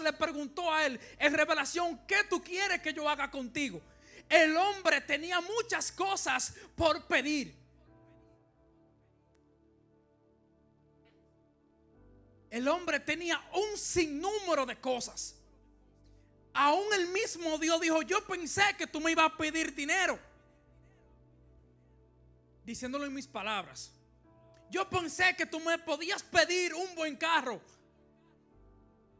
le preguntó a él en revelación, ¿qué tú quieres que yo haga contigo? El hombre tenía muchas cosas por pedir. El hombre tenía un sinnúmero de cosas. Aún el mismo Dios dijo, yo pensé que tú me ibas a pedir dinero. Diciéndolo en mis palabras. Yo pensé que tú me podías pedir un buen carro.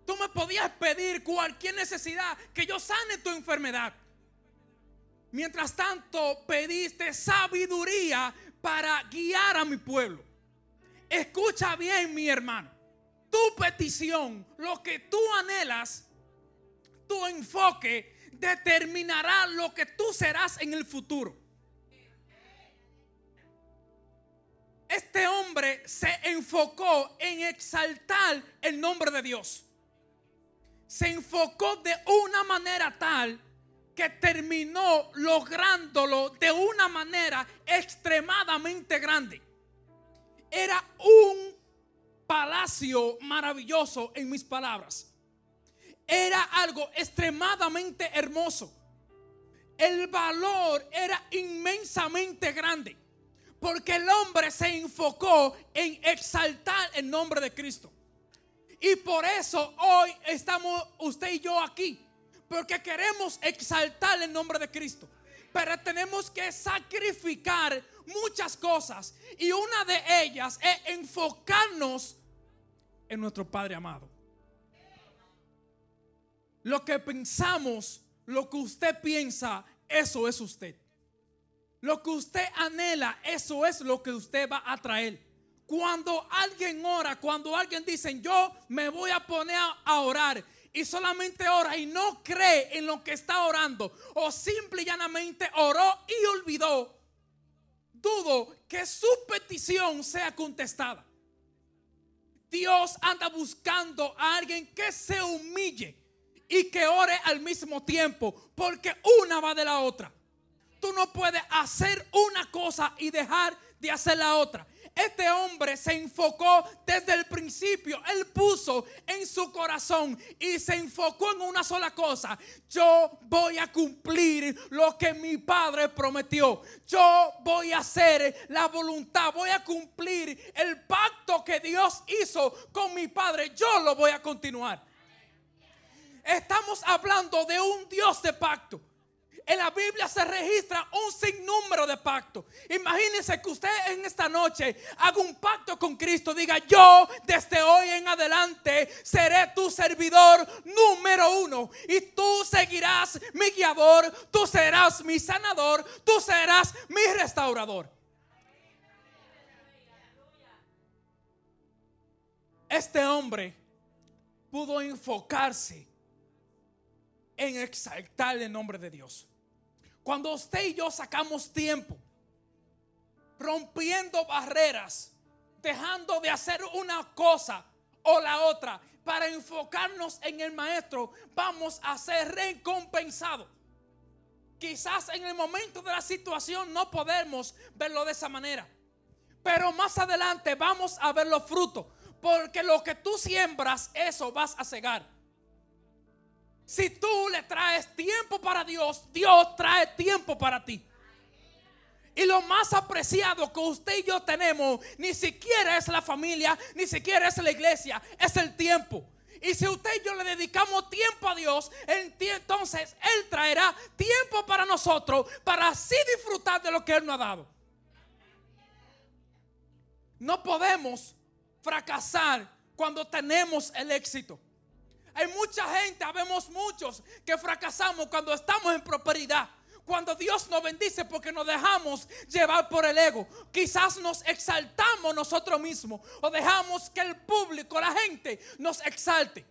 Tú me podías pedir cualquier necesidad, que yo sane tu enfermedad. Mientras tanto, pediste sabiduría para guiar a mi pueblo. Escucha bien, mi hermano tu petición, lo que tú anhelas, tu enfoque determinará lo que tú serás en el futuro. Este hombre se enfocó en exaltar el nombre de Dios. Se enfocó de una manera tal que terminó lográndolo de una manera extremadamente grande. Era un palacio maravilloso en mis palabras. Era algo extremadamente hermoso. El valor era inmensamente grande. Porque el hombre se enfocó en exaltar el nombre de Cristo. Y por eso hoy estamos usted y yo aquí. Porque queremos exaltar el nombre de Cristo. Pero tenemos que sacrificar muchas cosas. Y una de ellas es enfocarnos en nuestro Padre amado. Lo que pensamos, lo que usted piensa, eso es usted. Lo que usted anhela, eso es lo que usted va a traer. Cuando alguien ora, cuando alguien dice, yo me voy a poner a orar y solamente ora y no cree en lo que está orando, o simple y llanamente oró y olvidó, dudo que su petición sea contestada. Dios anda buscando a alguien que se humille y que ore al mismo tiempo, porque una va de la otra. Tú no puedes hacer una cosa y dejar de hacer la otra. Este hombre se enfocó desde el principio. Él puso en su corazón y se enfocó en una sola cosa. Yo voy a cumplir lo que mi padre prometió. Yo voy a hacer la voluntad. Voy a cumplir el pacto que Dios hizo con mi padre. Yo lo voy a continuar. Estamos hablando de un Dios de pacto. La Biblia se registra un sinnúmero de pactos. Imagínense que usted en esta noche haga un pacto con Cristo. Diga, yo desde hoy en adelante seré tu servidor número uno. Y tú seguirás mi guiador, tú serás mi sanador, tú serás mi restaurador. Este hombre pudo enfocarse en exaltar el nombre de Dios. Cuando usted y yo sacamos tiempo, rompiendo barreras, dejando de hacer una cosa o la otra para enfocarnos en el maestro, vamos a ser recompensados. Quizás en el momento de la situación no podemos verlo de esa manera. Pero más adelante vamos a ver los frutos. Porque lo que tú siembras, eso vas a cegar. Si tú le traes tiempo para Dios, Dios trae tiempo para ti. Y lo más apreciado que usted y yo tenemos, ni siquiera es la familia, ni siquiera es la iglesia, es el tiempo. Y si usted y yo le dedicamos tiempo a Dios, entonces Él traerá tiempo para nosotros, para así disfrutar de lo que Él nos ha dado. No podemos fracasar cuando tenemos el éxito. Hay mucha gente, habemos muchos que fracasamos cuando estamos en prosperidad. Cuando Dios nos bendice porque nos dejamos llevar por el ego. Quizás nos exaltamos nosotros mismos o dejamos que el público, la gente, nos exalte.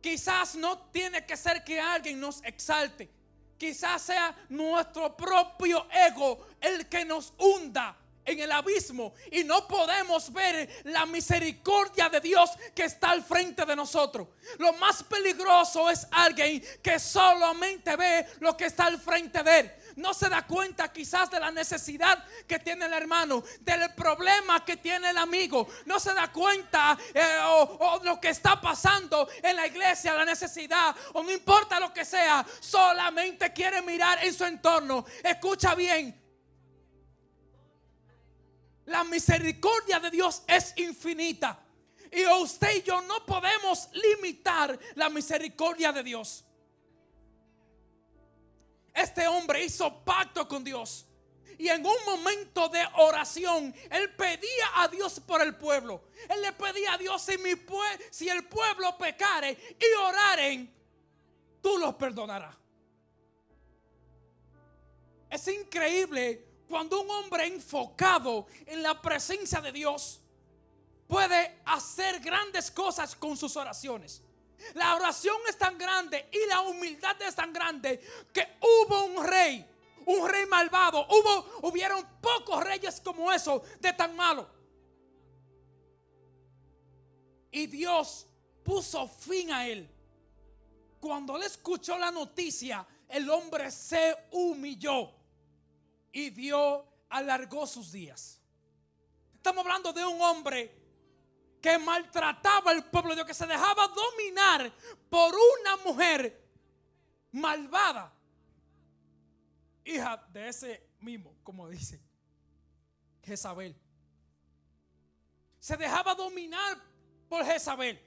Quizás no tiene que ser que alguien nos exalte. Quizás sea nuestro propio ego el que nos hunda en el abismo y no podemos ver la misericordia de Dios que está al frente de nosotros. Lo más peligroso es alguien que solamente ve lo que está al frente de él. no se da cuenta quizás de la necesidad que tiene el hermano, del problema que tiene el amigo, no se da cuenta eh, o, o lo que está pasando en la iglesia, la necesidad, o no importa lo que sea, solamente quiere mirar en su entorno. Escucha bien, la misericordia de Dios es infinita. Y usted y yo no podemos limitar la misericordia de Dios. Este hombre hizo pacto con Dios. Y en un momento de oración, él pedía a Dios por el pueblo. Él le pedía a Dios, si, si el pueblo pecare y oraren, tú los perdonarás. Es increíble cuando un hombre enfocado en la presencia de Dios puede hacer grandes cosas con sus oraciones. La oración es tan grande y la humildad es tan grande que hubo un rey, un rey malvado. Hubo, hubieron pocos reyes como eso de tan malo. Y Dios puso fin a él. Cuando él escuchó la noticia, el hombre se humilló y Dios alargó sus días. Estamos hablando de un hombre que maltrataba al pueblo de Dios, que se dejaba dominar por una mujer malvada, hija de ese mismo, como dice Jezabel. Se dejaba dominar por Jezabel.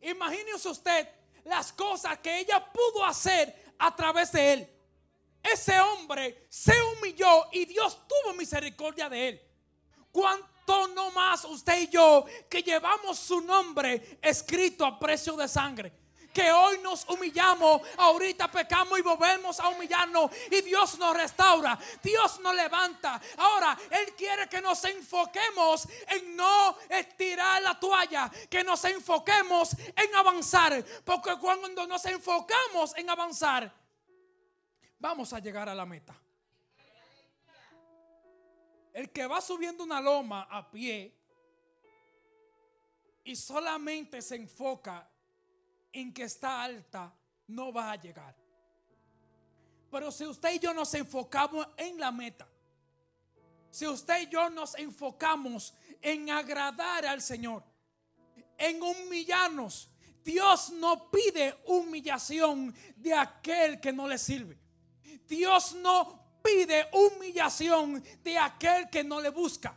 Imagínese usted las cosas que ella pudo hacer a través de él. Ese hombre se humilló y Dios tuvo misericordia de él. ¿Cuánto no más usted y yo que llevamos su nombre escrito a precio de sangre? que hoy nos humillamos, ahorita pecamos y volvemos a humillarnos y Dios nos restaura, Dios nos levanta. Ahora, Él quiere que nos enfoquemos en no estirar la toalla, que nos enfoquemos en avanzar, porque cuando nos enfocamos en avanzar, vamos a llegar a la meta. El que va subiendo una loma a pie y solamente se enfoca en que está alta, no va a llegar. Pero si usted y yo nos enfocamos en la meta, si usted y yo nos enfocamos en agradar al Señor, en humillarnos, Dios no pide humillación de aquel que no le sirve. Dios no pide humillación de aquel que no le busca.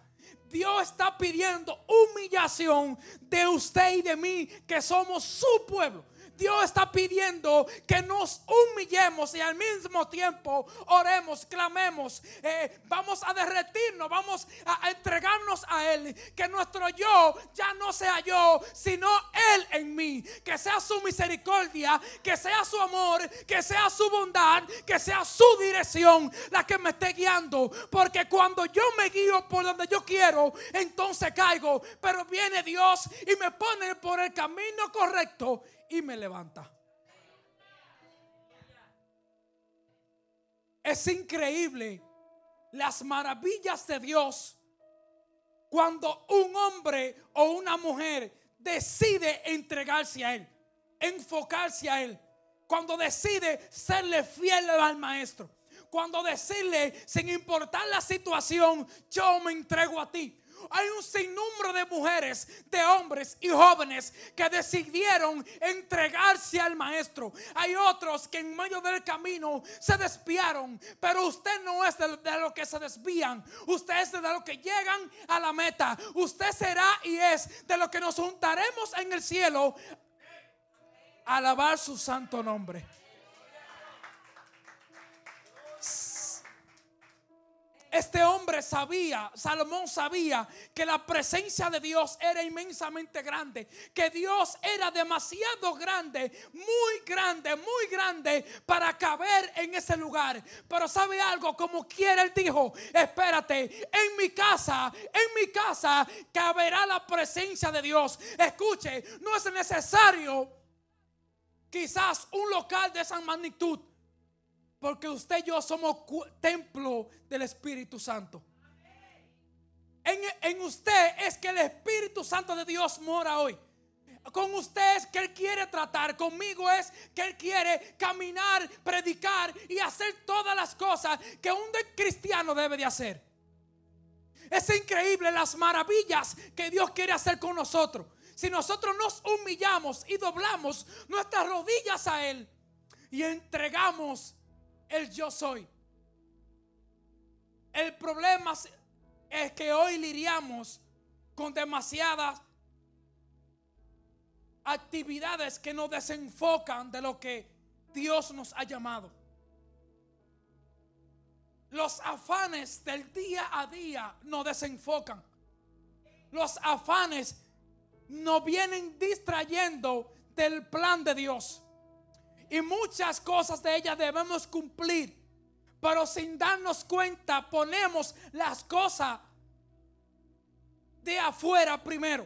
Dios está pidiendo humillación de usted y de mí, que somos su pueblo. Dios está pidiendo que nos humillemos y al mismo tiempo oremos, clamemos, eh, vamos a derretirnos, vamos a entregarnos a Él. Que nuestro yo ya no sea yo, sino Él en mí. Que sea su misericordia, que sea su amor, que sea su bondad, que sea su dirección la que me esté guiando. Porque cuando yo me guío por donde yo quiero, entonces caigo. Pero viene Dios y me pone por el camino correcto y me levanta. Es increíble las maravillas de Dios cuando un hombre o una mujer decide entregarse a Él, enfocarse a Él, cuando decide serle fiel al maestro, cuando decirle, sin importar la situación, yo me entrego a ti. Hay un sinnúmero de mujeres, de hombres y jóvenes que decidieron entregarse al maestro. Hay otros que en medio del camino se desviaron, pero usted no es de, de lo que se desvían. Usted es de lo que llegan a la meta. Usted será y es de lo que nos juntaremos en el cielo. Alabar su santo nombre. Este hombre sabía, Salomón sabía que la presencia de Dios era inmensamente grande, que Dios era demasiado grande, muy grande, muy grande para caber en ese lugar. Pero sabe algo, como quiere él dijo, espérate, en mi casa, en mi casa caberá la presencia de Dios. Escuche, no es necesario quizás un local de esa magnitud porque usted y yo somos templo del Espíritu Santo. En, en, usted es que el Espíritu Santo de Dios mora hoy. con usted es que Él quiere tratar, conmigo es que Él quiere caminar, predicar y hacer todas las cosas que un cristiano debe de hacer. Es increíble las maravillas que Dios quiere hacer con nosotros. Si nosotros nos humillamos y doblamos nuestras rodillas a Él y entregamos el yo soy. El problema es que hoy lidiamos con demasiadas actividades que nos desenfocan de lo que Dios nos ha llamado. Los afanes del día a día nos desenfocan. Los afanes nos vienen distrayendo del plan de Dios. Y muchas cosas de ellas debemos cumplir. Pero sin darnos cuenta ponemos las cosas de afuera primero.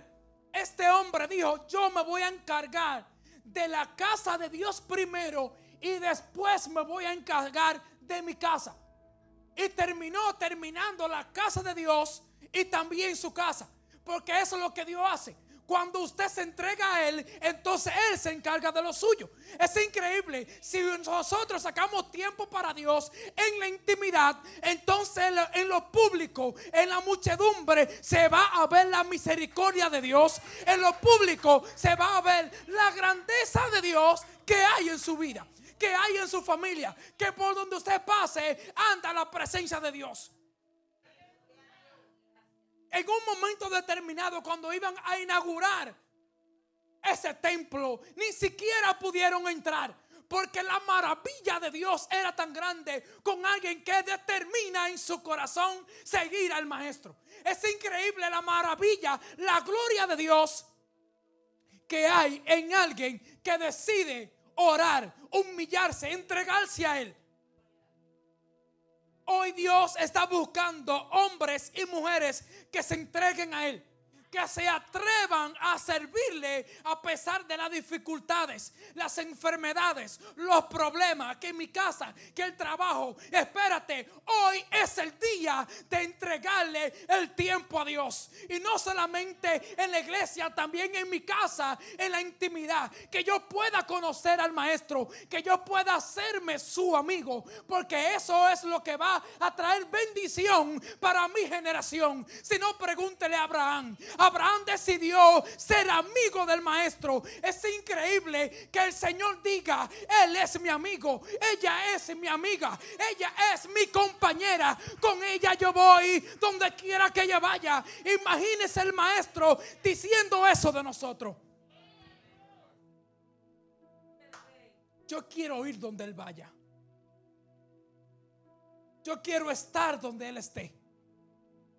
Este hombre dijo, yo me voy a encargar de la casa de Dios primero y después me voy a encargar de mi casa. Y terminó terminando la casa de Dios y también su casa. Porque eso es lo que Dios hace. Cuando usted se entrega a Él, entonces Él se encarga de lo suyo. Es increíble. Si nosotros sacamos tiempo para Dios en la intimidad, entonces en lo público, en la muchedumbre, se va a ver la misericordia de Dios. En lo público se va a ver la grandeza de Dios que hay en su vida, que hay en su familia, que por donde usted pase anda la presencia de Dios en un momento determinado, cuando iban a inaugurar ese templo, ni siquiera pudieron entrar. Porque la maravilla de Dios era tan grande con alguien que determina en su corazón seguir al maestro. Es increíble la maravilla, la gloria de Dios que hay en alguien que decide orar, humillarse, entregarse a Él. Hoy Dios está buscando hombres y mujeres que se entreguen a Él que se atrevan a servirle a pesar de las dificultades, las enfermedades, los problemas, que en mi casa, que el trabajo. Espérate, hoy es el día de entregarle el tiempo a Dios. Y no solamente en la iglesia, también en mi casa, en la intimidad. Que yo pueda conocer al maestro, que yo pueda hacerme su amigo, porque eso es lo que va a traer bendición para mi generación. Si no, pregúntele a Abraham. Abraham decidió ser amigo del maestro. Es increíble que el Señor diga, Él es mi amigo, ella es mi amiga, ella es mi compañera. Con ella yo voy donde quiera que ella vaya. Imagínese el maestro diciendo eso de nosotros. Yo quiero ir donde Él vaya. Yo quiero estar donde Él esté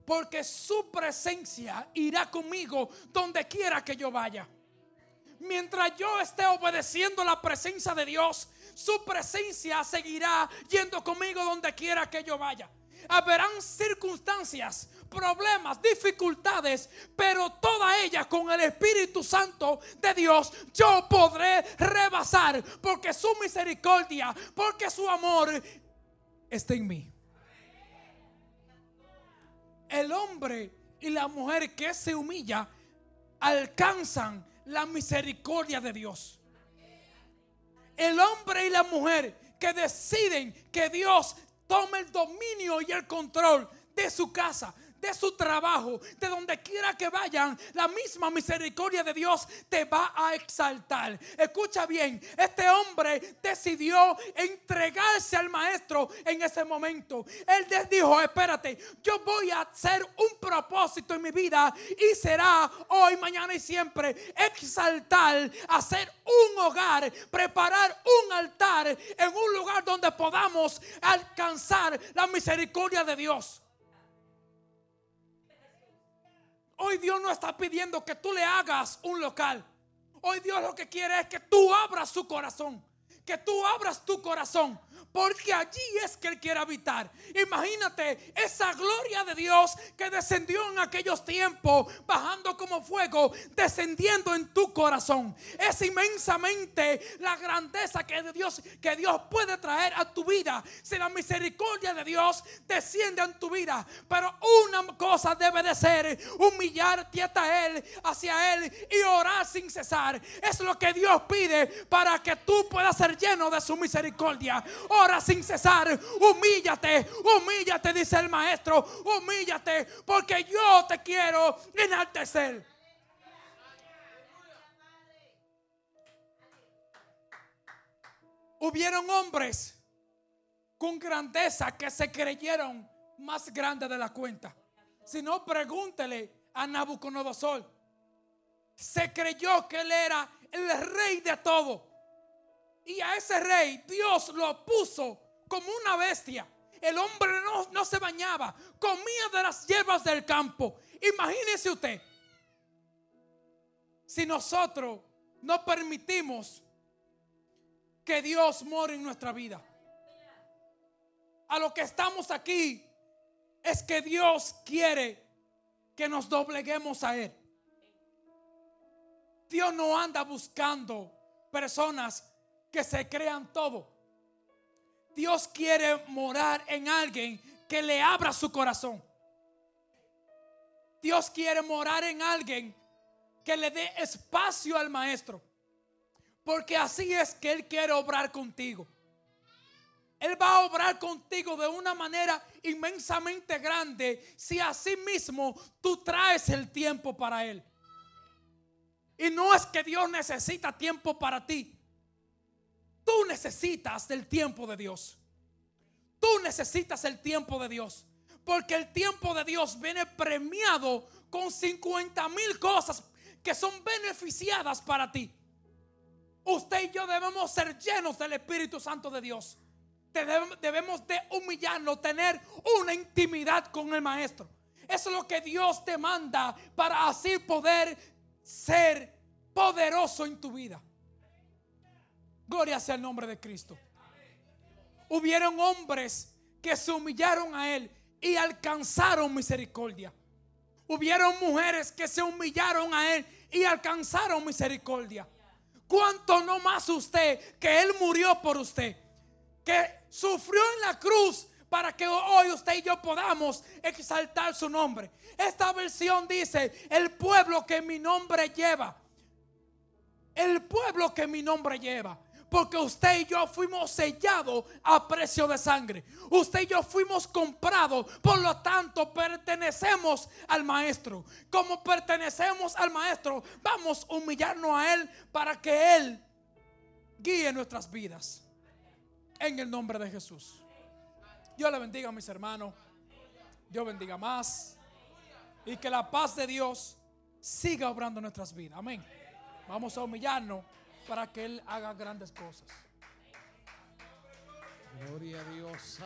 porque su presencia irá conmigo donde quiera que yo vaya. Mientras yo esté obedeciendo la presencia de Dios, su presencia seguirá yendo conmigo donde quiera que yo vaya. Habrán circunstancias, problemas, dificultades, pero toda ella con el Espíritu Santo de Dios yo podré rebasar porque su misericordia, porque su amor está en mí el hombre y la mujer que se humilla alcanzan la misericordia de Dios. El hombre y la mujer que deciden que Dios tome el dominio y el control de su casa, de su trabajo, de donde quiera que vayan, la misma misericordia de Dios te va a exaltar. Escucha bien, este hombre decidió entregarse al maestro en ese momento. Él dijo, espérate, yo voy a hacer un propósito en mi vida y será hoy, mañana y siempre exaltar, hacer un hogar, preparar un altar en un lugar donde podamos alcanzar la misericordia de Dios. Hoy Dios no está pidiendo que tú le hagas un local. Hoy Dios lo que quiere es que tú abras su corazón. Que tú abras tu corazón porque allí es que Él quiere habitar. Imagínate esa gloria de Dios que descendió en aquellos tiempos, bajando como fuego, descendiendo en tu corazón. Es inmensamente la grandeza que, de Dios, que Dios puede traer a tu vida. Si la misericordia de Dios desciende en tu vida. Pero una cosa debe de ser humillarte hasta Él, hacia Él y orar sin cesar. Es lo que Dios pide para que tú puedas ser lleno de su misericordia ora sin cesar, humíllate, humíllate, dice el maestro, humíllate, porque yo te quiero enaltecer. Hubieron hombres con grandeza que se creyeron más grandes de la cuenta. Si no, pregúntele a Nabucodonosor. Se creyó que él era el rey de todo. Y a ese rey Dios lo puso como una bestia. El hombre no, se bañaba, comía de las hierbas del campo. Imagínese usted, si nosotros no permitimos que Dios more en nuestra vida. A lo que estamos aquí es que Dios quiere que nos dobleguemos a Él. Dios no anda buscando personas que se crean todo. Dios quiere morar en alguien que le abra su corazón. Dios quiere morar en alguien que le dé espacio al maestro. Porque así es que Él quiere obrar contigo. Él va a obrar contigo de una manera inmensamente grande si así mismo tú traes el tiempo para Él. Y no es que Dios necesita tiempo para ti. Tú necesitas del tiempo de Dios. Tú necesitas el tiempo de Dios. Porque el tiempo de Dios viene premiado con 50 mil cosas que son beneficiadas para ti. Usted y yo debemos ser llenos del Espíritu Santo de Dios. Debemos de humillarnos, tener una intimidad con el Maestro. Eso es lo que Dios te manda para así poder ser poderoso en tu vida. Gloria sea el nombre de Cristo. Hubieron hombres que se humillaron a Él y alcanzaron misericordia. Hubieron mujeres que se humillaron a Él y alcanzaron misericordia. ¿Cuánto no más usted que Él murió por usted? Que sufrió en la cruz para que hoy usted y yo podamos exaltar su nombre. Esta versión dice, el pueblo que mi nombre lleva. El pueblo que mi nombre lleva. Porque usted y yo fuimos sellados a precio de sangre. Usted y yo fuimos comprados. Por lo tanto, pertenecemos al Maestro. Como pertenecemos al Maestro, vamos a humillarnos a Él para que Él guíe nuestras vidas. En el nombre de Jesús. Dios le bendiga a mis hermanos. Dios bendiga más. Y que la paz de Dios siga obrando nuestras vidas. Amén. Vamos a humillarnos para que Él haga grandes cosas. Gloria a Dios.